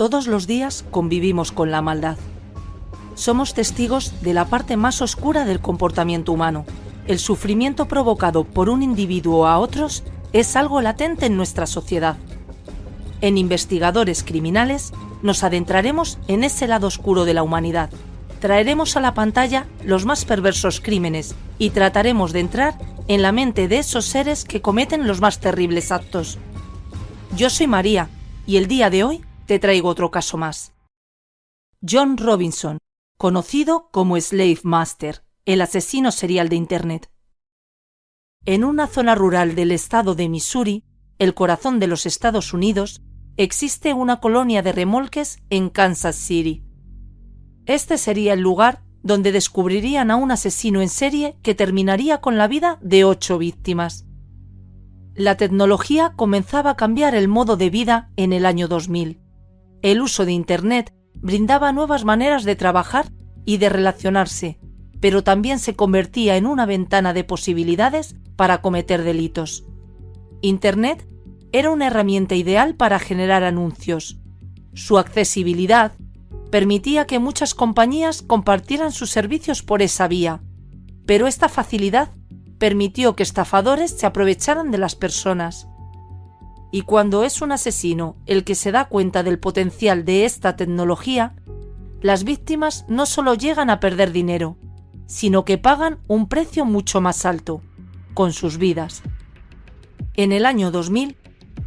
Todos los días convivimos con la maldad. Somos testigos de la parte más oscura del comportamiento humano. El sufrimiento provocado por un individuo a otros es algo latente en nuestra sociedad. En Investigadores Criminales nos adentraremos en ese lado oscuro de la humanidad. Traeremos a la pantalla los más perversos crímenes y trataremos de entrar en la mente de esos seres que cometen los más terribles actos. Yo soy María y el día de hoy te traigo otro caso más. John Robinson, conocido como Slave Master, el asesino serial de Internet. En una zona rural del estado de Missouri, el corazón de los Estados Unidos, existe una colonia de remolques en Kansas City. Este sería el lugar donde descubrirían a un asesino en serie que terminaría con la vida de ocho víctimas. La tecnología comenzaba a cambiar el modo de vida en el año 2000 el uso de Internet brindaba nuevas maneras de trabajar y de relacionarse, pero también se convertía en una ventana de posibilidades para cometer delitos. Internet era una herramienta ideal para generar anuncios. Su accesibilidad permitía que muchas compañías compartieran sus servicios por esa vía, pero esta facilidad permitió que estafadores se aprovecharan de las personas. Y cuando es un asesino el que se da cuenta del potencial de esta tecnología, las víctimas no solo llegan a perder dinero, sino que pagan un precio mucho más alto, con sus vidas. En el año 2000,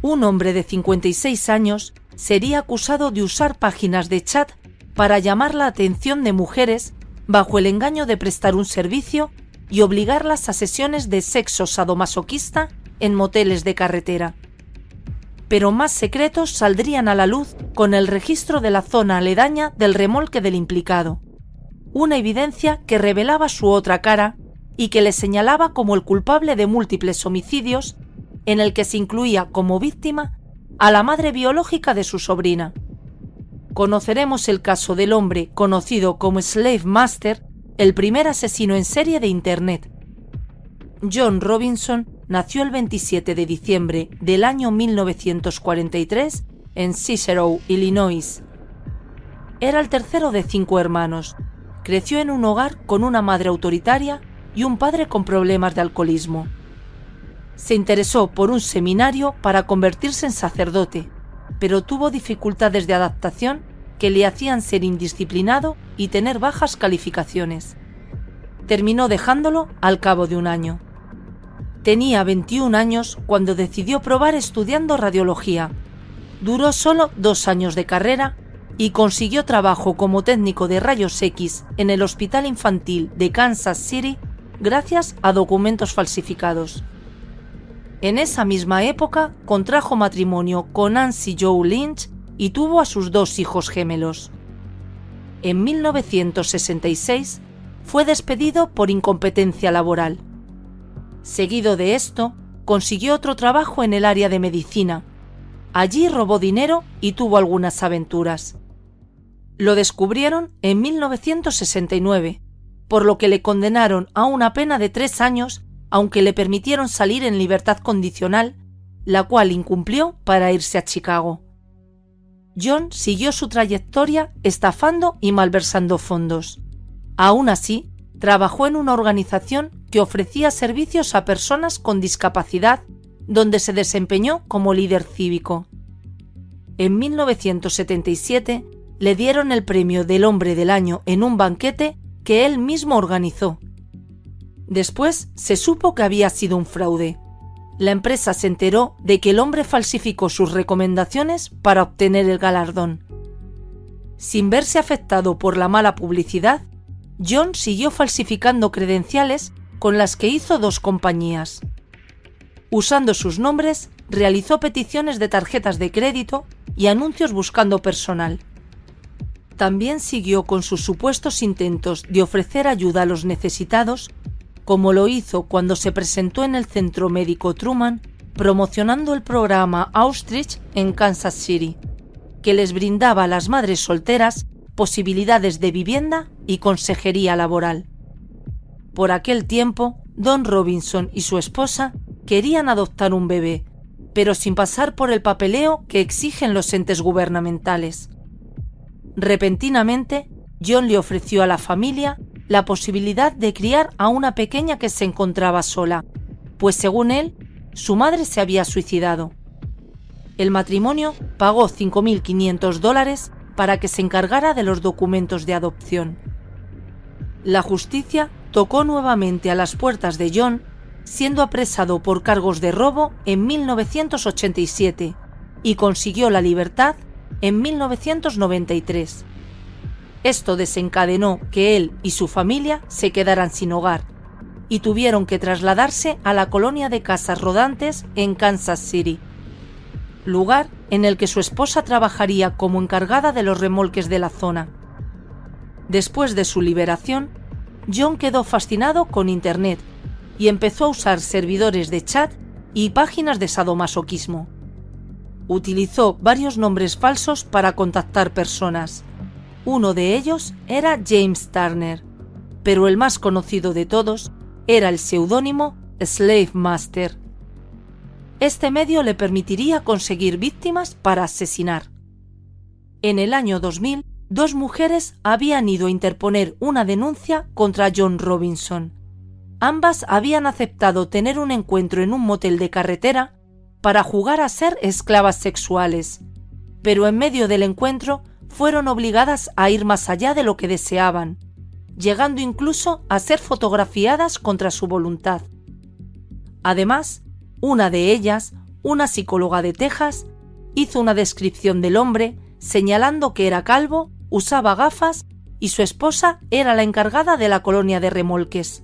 un hombre de 56 años sería acusado de usar páginas de chat para llamar la atención de mujeres bajo el engaño de prestar un servicio y obligarlas a sesiones de sexo sadomasoquista en moteles de carretera pero más secretos saldrían a la luz con el registro de la zona aledaña del remolque del implicado. Una evidencia que revelaba su otra cara y que le señalaba como el culpable de múltiples homicidios en el que se incluía como víctima a la madre biológica de su sobrina. Conoceremos el caso del hombre conocido como Slave Master, el primer asesino en serie de Internet. John Robinson nació el 27 de diciembre del año 1943 en Cicero, Illinois. Era el tercero de cinco hermanos. Creció en un hogar con una madre autoritaria y un padre con problemas de alcoholismo. Se interesó por un seminario para convertirse en sacerdote, pero tuvo dificultades de adaptación que le hacían ser indisciplinado y tener bajas calificaciones. Terminó dejándolo al cabo de un año. Tenía 21 años cuando decidió probar estudiando radiología. Duró solo dos años de carrera y consiguió trabajo como técnico de rayos X en el Hospital Infantil de Kansas City gracias a documentos falsificados. En esa misma época contrajo matrimonio con Nancy Joe Lynch y tuvo a sus dos hijos gemelos. En 1966 fue despedido por incompetencia laboral. Seguido de esto, consiguió otro trabajo en el área de medicina. Allí robó dinero y tuvo algunas aventuras. Lo descubrieron en 1969, por lo que le condenaron a una pena de tres años, aunque le permitieron salir en libertad condicional, la cual incumplió para irse a Chicago. John siguió su trayectoria estafando y malversando fondos. Aún así, trabajó en una organización que ofrecía servicios a personas con discapacidad donde se desempeñó como líder cívico. En 1977 le dieron el premio del Hombre del Año en un banquete que él mismo organizó. Después se supo que había sido un fraude. La empresa se enteró de que el hombre falsificó sus recomendaciones para obtener el galardón. Sin verse afectado por la mala publicidad, John siguió falsificando credenciales con las que hizo dos compañías. Usando sus nombres, realizó peticiones de tarjetas de crédito y anuncios buscando personal. También siguió con sus supuestos intentos de ofrecer ayuda a los necesitados, como lo hizo cuando se presentó en el Centro Médico Truman promocionando el programa Austrich en Kansas City, que les brindaba a las madres solteras posibilidades de vivienda y consejería laboral. Por aquel tiempo, Don Robinson y su esposa querían adoptar un bebé, pero sin pasar por el papeleo que exigen los entes gubernamentales. Repentinamente, John le ofreció a la familia la posibilidad de criar a una pequeña que se encontraba sola, pues según él, su madre se había suicidado. El matrimonio pagó 5.500 dólares para que se encargara de los documentos de adopción. La justicia tocó nuevamente a las puertas de John, siendo apresado por cargos de robo en 1987 y consiguió la libertad en 1993. Esto desencadenó que él y su familia se quedaran sin hogar y tuvieron que trasladarse a la colonia de casas rodantes en Kansas City, lugar en el que su esposa trabajaría como encargada de los remolques de la zona. Después de su liberación, John quedó fascinado con Internet y empezó a usar servidores de chat y páginas de sadomasoquismo utilizó varios nombres falsos para contactar personas. Uno de ellos era James Turner, pero el más conocido de todos era el seudónimo Slave Master. Este medio le permitiría conseguir víctimas para asesinar. En el año 2000, dos mujeres habían ido a interponer una denuncia contra John Robinson. Ambas habían aceptado tener un encuentro en un motel de carretera para jugar a ser esclavas sexuales, pero en medio del encuentro fueron obligadas a ir más allá de lo que deseaban, llegando incluso a ser fotografiadas contra su voluntad. Además, una de ellas, una psicóloga de Texas, hizo una descripción del hombre señalando que era calvo, usaba gafas y su esposa era la encargada de la colonia de remolques.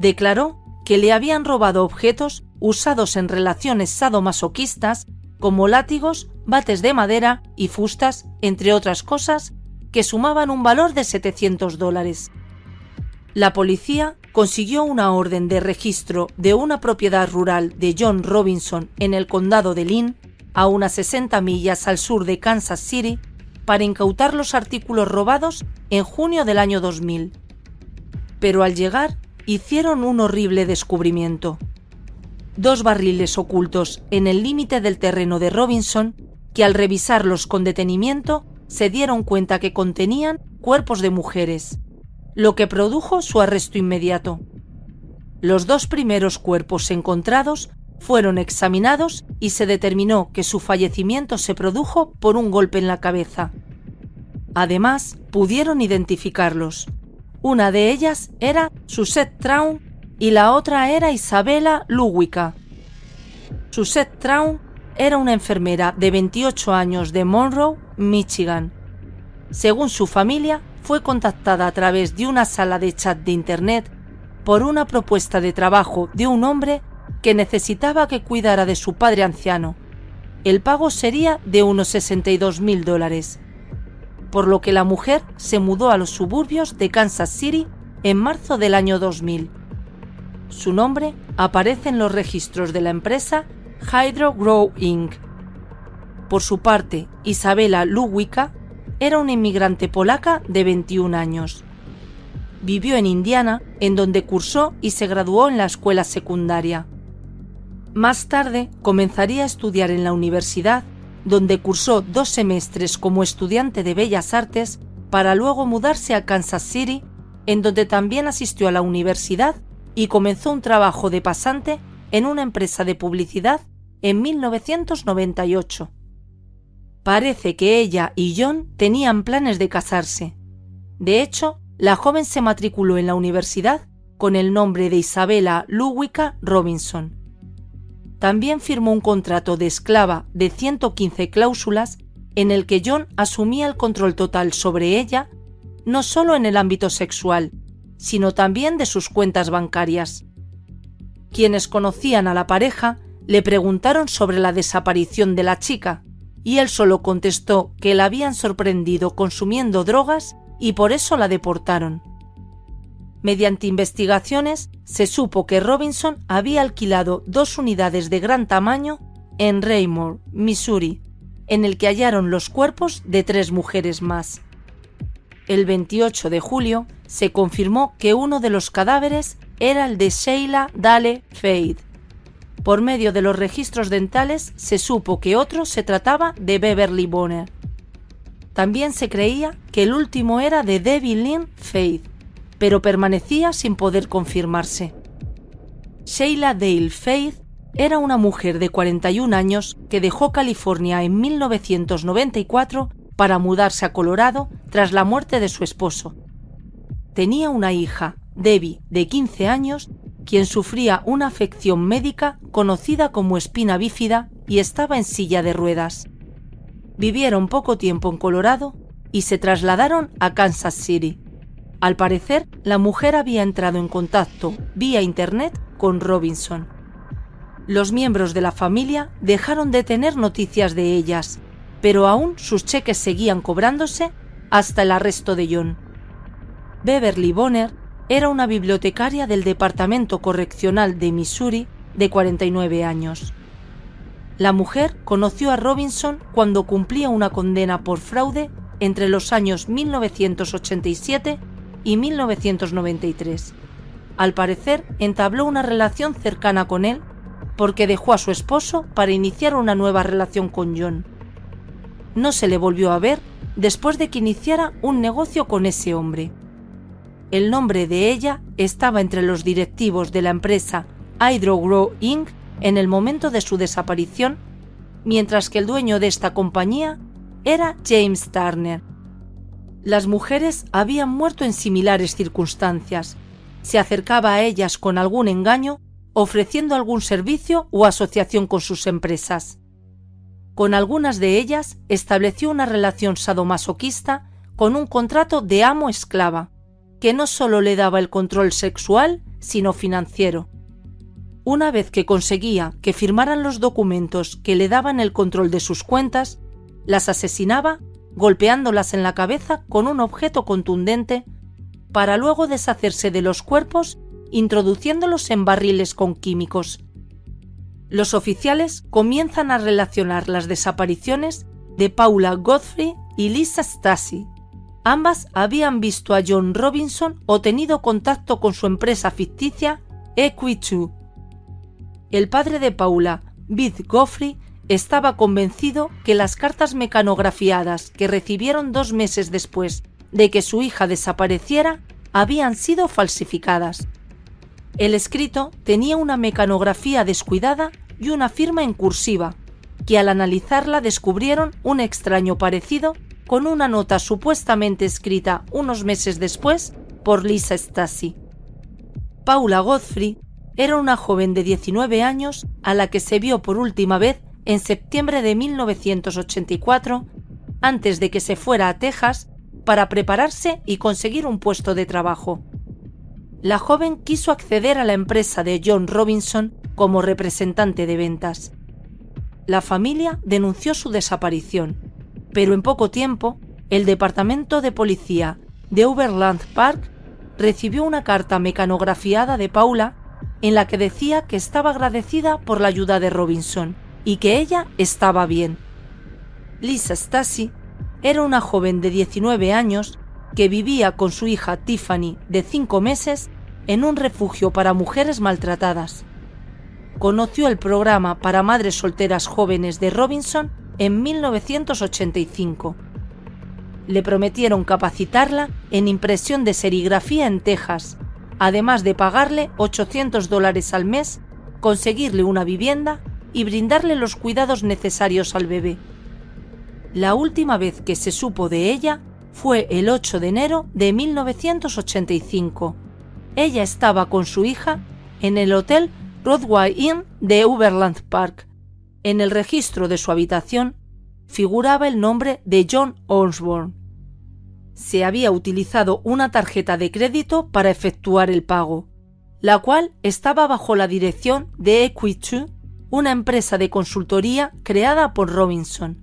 Declaró que le habían robado objetos usados en relaciones sadomasoquistas como látigos, bates de madera y fustas, entre otras cosas, que sumaban un valor de 700 dólares. La policía consiguió una orden de registro de una propiedad rural de John Robinson en el condado de Lynn, a unas 60 millas al sur de Kansas City, para incautar los artículos robados en junio del año 2000. Pero al llegar, hicieron un horrible descubrimiento dos barriles ocultos en el límite del terreno de Robinson que al revisarlos con detenimiento se dieron cuenta que contenían cuerpos de mujeres, lo que produjo su arresto inmediato. Los dos primeros cuerpos encontrados fueron examinados y se determinó que su fallecimiento se produjo por un golpe en la cabeza. Además, pudieron identificarlos. Una de ellas era Susette Traun y la otra era Isabella Luwica. Susette Traun era una enfermera de 28 años de Monroe, Michigan. Según su familia, fue contactada a través de una sala de chat de Internet por una propuesta de trabajo de un hombre que necesitaba que cuidara de su padre anciano. El pago sería de unos 62 mil dólares, por lo que la mujer se mudó a los suburbios de Kansas City en marzo del año 2000 su nombre aparece en los registros de la empresa Hydro Grow Inc. Por su parte, Isabela Luwica era una inmigrante polaca de 21 años. Vivió en Indiana, en donde cursó y se graduó en la escuela secundaria. Más tarde comenzaría a estudiar en la universidad, donde cursó dos semestres como estudiante de Bellas Artes para luego mudarse a Kansas City, en donde también asistió a la universidad y comenzó un trabajo de pasante en una empresa de publicidad en 1998. Parece que ella y John tenían planes de casarse. De hecho, la joven se matriculó en la universidad con el nombre de Isabella Ludwika Robinson. También firmó un contrato de esclava de 115 cláusulas en el que John asumía el control total sobre ella, no solo en el ámbito sexual, sino también de sus cuentas bancarias. Quienes conocían a la pareja le preguntaron sobre la desaparición de la chica, y él solo contestó que la habían sorprendido consumiendo drogas y por eso la deportaron. Mediante investigaciones se supo que Robinson había alquilado dos unidades de gran tamaño en Raymore, Missouri, en el que hallaron los cuerpos de tres mujeres más. El 28 de julio se confirmó que uno de los cadáveres era el de Sheila Dale Fade. Por medio de los registros dentales se supo que otro se trataba de Beverly Bonner. También se creía que el último era de Debbie Lynn Fade, pero permanecía sin poder confirmarse. Sheila Dale Faith era una mujer de 41 años que dejó California en 1994 para mudarse a Colorado tras la muerte de su esposo. Tenía una hija, Debbie, de 15 años, quien sufría una afección médica conocida como espina bífida y estaba en silla de ruedas. Vivieron poco tiempo en Colorado y se trasladaron a Kansas City. Al parecer, la mujer había entrado en contacto vía Internet con Robinson. Los miembros de la familia dejaron de tener noticias de ellas, pero aún sus cheques seguían cobrándose hasta el arresto de John. Beverly Bonner era una bibliotecaria del Departamento Correccional de Missouri de 49 años. La mujer conoció a Robinson cuando cumplía una condena por fraude entre los años 1987 y 1993. Al parecer, entabló una relación cercana con él porque dejó a su esposo para iniciar una nueva relación con John. No se le volvió a ver después de que iniciara un negocio con ese hombre. El nombre de ella estaba entre los directivos de la empresa Hydrogrow Inc. en el momento de su desaparición, mientras que el dueño de esta compañía era James Turner, las mujeres habían muerto en similares circunstancias. Se acercaba a ellas con algún engaño, ofreciendo algún servicio o asociación con sus empresas. Con algunas de ellas estableció una relación sadomasoquista con un contrato de amo-esclava, que no solo le daba el control sexual, sino financiero. Una vez que conseguía que firmaran los documentos que le daban el control de sus cuentas, las asesinaba golpeándolas en la cabeza con un objeto contundente para luego deshacerse de los cuerpos introduciéndolos en barriles con químicos. Los oficiales comienzan a relacionar las desapariciones de Paula Godfrey y Lisa Stasi. Ambas habían visto a John Robinson o tenido contacto con su empresa ficticia Equi2. El padre de Paula, Beth Godfrey, estaba convencido que las cartas mecanografiadas que recibieron dos meses después de que su hija desapareciera habían sido falsificadas. El escrito tenía una mecanografía descuidada y una firma en cursiva, que al analizarla descubrieron un extraño parecido con una nota supuestamente escrita unos meses después por Lisa Stasi. Paula Godfrey era una joven de 19 años a la que se vio por última vez en septiembre de 1984, antes de que se fuera a Texas para prepararse y conseguir un puesto de trabajo. La joven quiso acceder a la empresa de John Robinson como representante de ventas. La familia denunció su desaparición, pero en poco tiempo el Departamento de Policía de Overland Park recibió una carta mecanografiada de Paula en la que decía que estaba agradecida por la ayuda de Robinson y que ella estaba bien. Lisa Stasi era una joven de 19 años que vivía con su hija Tiffany de 5 meses en un refugio para mujeres maltratadas. Conoció el programa para madres solteras jóvenes de Robinson en 1985. Le prometieron capacitarla en impresión de serigrafía en Texas, además de pagarle 800 dólares al mes conseguirle una vivienda y brindarle los cuidados necesarios al bebé. La última vez que se supo de ella fue el 8 de enero de 1985. Ella estaba con su hija en el hotel Broadway Inn de Uberland Park. En el registro de su habitación figuraba el nombre de John Osborne. Se había utilizado una tarjeta de crédito para efectuar el pago, la cual estaba bajo la dirección de Equity, una empresa de consultoría creada por Robinson.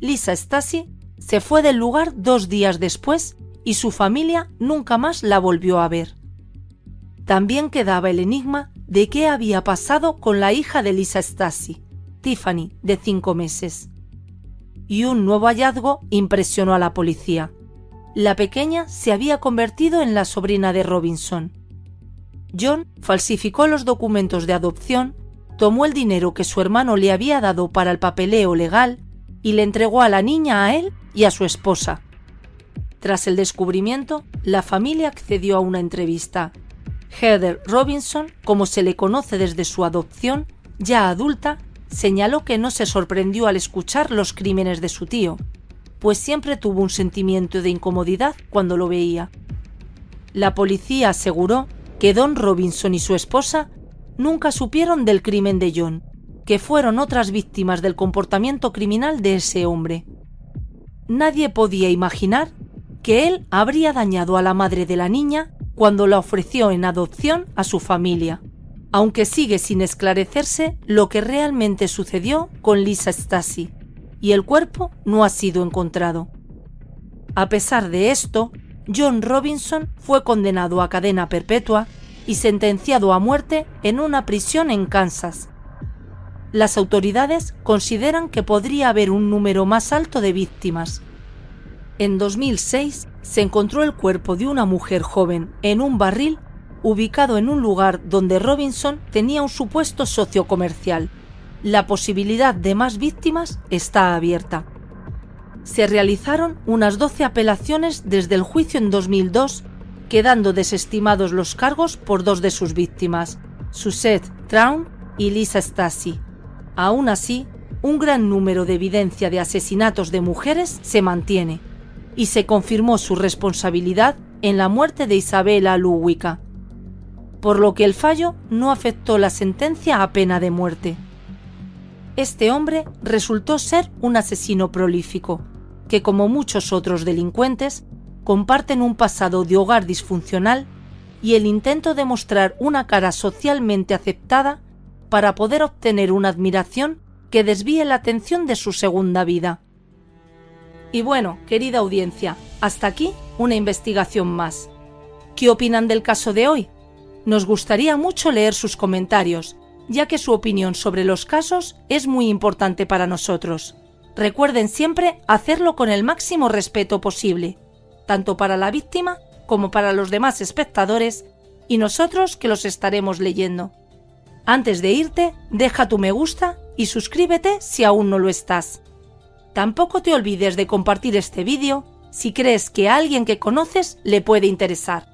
Lisa Stasi se fue del lugar dos días después y su familia nunca más la volvió a ver. También quedaba el enigma de qué había pasado con la hija de Lisa Stasi, Tiffany, de cinco meses. Y un nuevo hallazgo impresionó a la policía. La pequeña se había convertido en la sobrina de Robinson. John falsificó los documentos de adopción, tomó el dinero que su hermano le había dado para el papeleo legal y le entregó a la niña a él y a su esposa. Tras el descubrimiento, la familia accedió a una entrevista Heather Robinson, como se le conoce desde su adopción, ya adulta, señaló que no se sorprendió al escuchar los crímenes de su tío, pues siempre tuvo un sentimiento de incomodidad cuando lo veía. La policía aseguró que Don Robinson y su esposa nunca supieron del crimen de John, que fueron otras víctimas del comportamiento criminal de ese hombre. Nadie podía imaginar que él habría dañado a la madre de la niña cuando la ofreció en adopción a su familia, aunque sigue sin esclarecerse lo que realmente sucedió con Lisa Stasi, y el cuerpo no ha sido encontrado. A pesar de esto, John Robinson fue condenado a cadena perpetua y sentenciado a muerte en una prisión en Kansas. Las autoridades consideran que podría haber un número más alto de víctimas. En 2006, se encontró el cuerpo de una mujer joven en un barril ubicado en un lugar donde Robinson tenía un supuesto socio comercial. La posibilidad de más víctimas está abierta. Se realizaron unas 12 apelaciones desde el juicio en 2002, quedando desestimados los cargos por dos de sus víctimas, Suzette Traun y Lisa Stasi. Aún así, un gran número de evidencia de asesinatos de mujeres se mantiene y se confirmó su responsabilidad en la muerte de Isabela Luwica, por lo que el fallo no afectó la sentencia a pena de muerte. Este hombre resultó ser un asesino prolífico, que como muchos otros delincuentes, comparten un pasado de hogar disfuncional y el intento de mostrar una cara socialmente aceptada para poder obtener una admiración que desvíe la atención de su segunda vida. Y bueno, querida audiencia, hasta aquí una investigación más. ¿Qué opinan del caso de hoy? Nos gustaría mucho leer sus comentarios, ya que su opinión sobre los casos es muy importante para nosotros. Recuerden siempre hacerlo con el máximo respeto posible, tanto para la víctima como para los demás espectadores y nosotros que los estaremos leyendo. Antes de irte, deja tu me gusta y suscríbete si aún no lo estás. Tampoco te olvides de compartir este vídeo si crees que a alguien que conoces le puede interesar.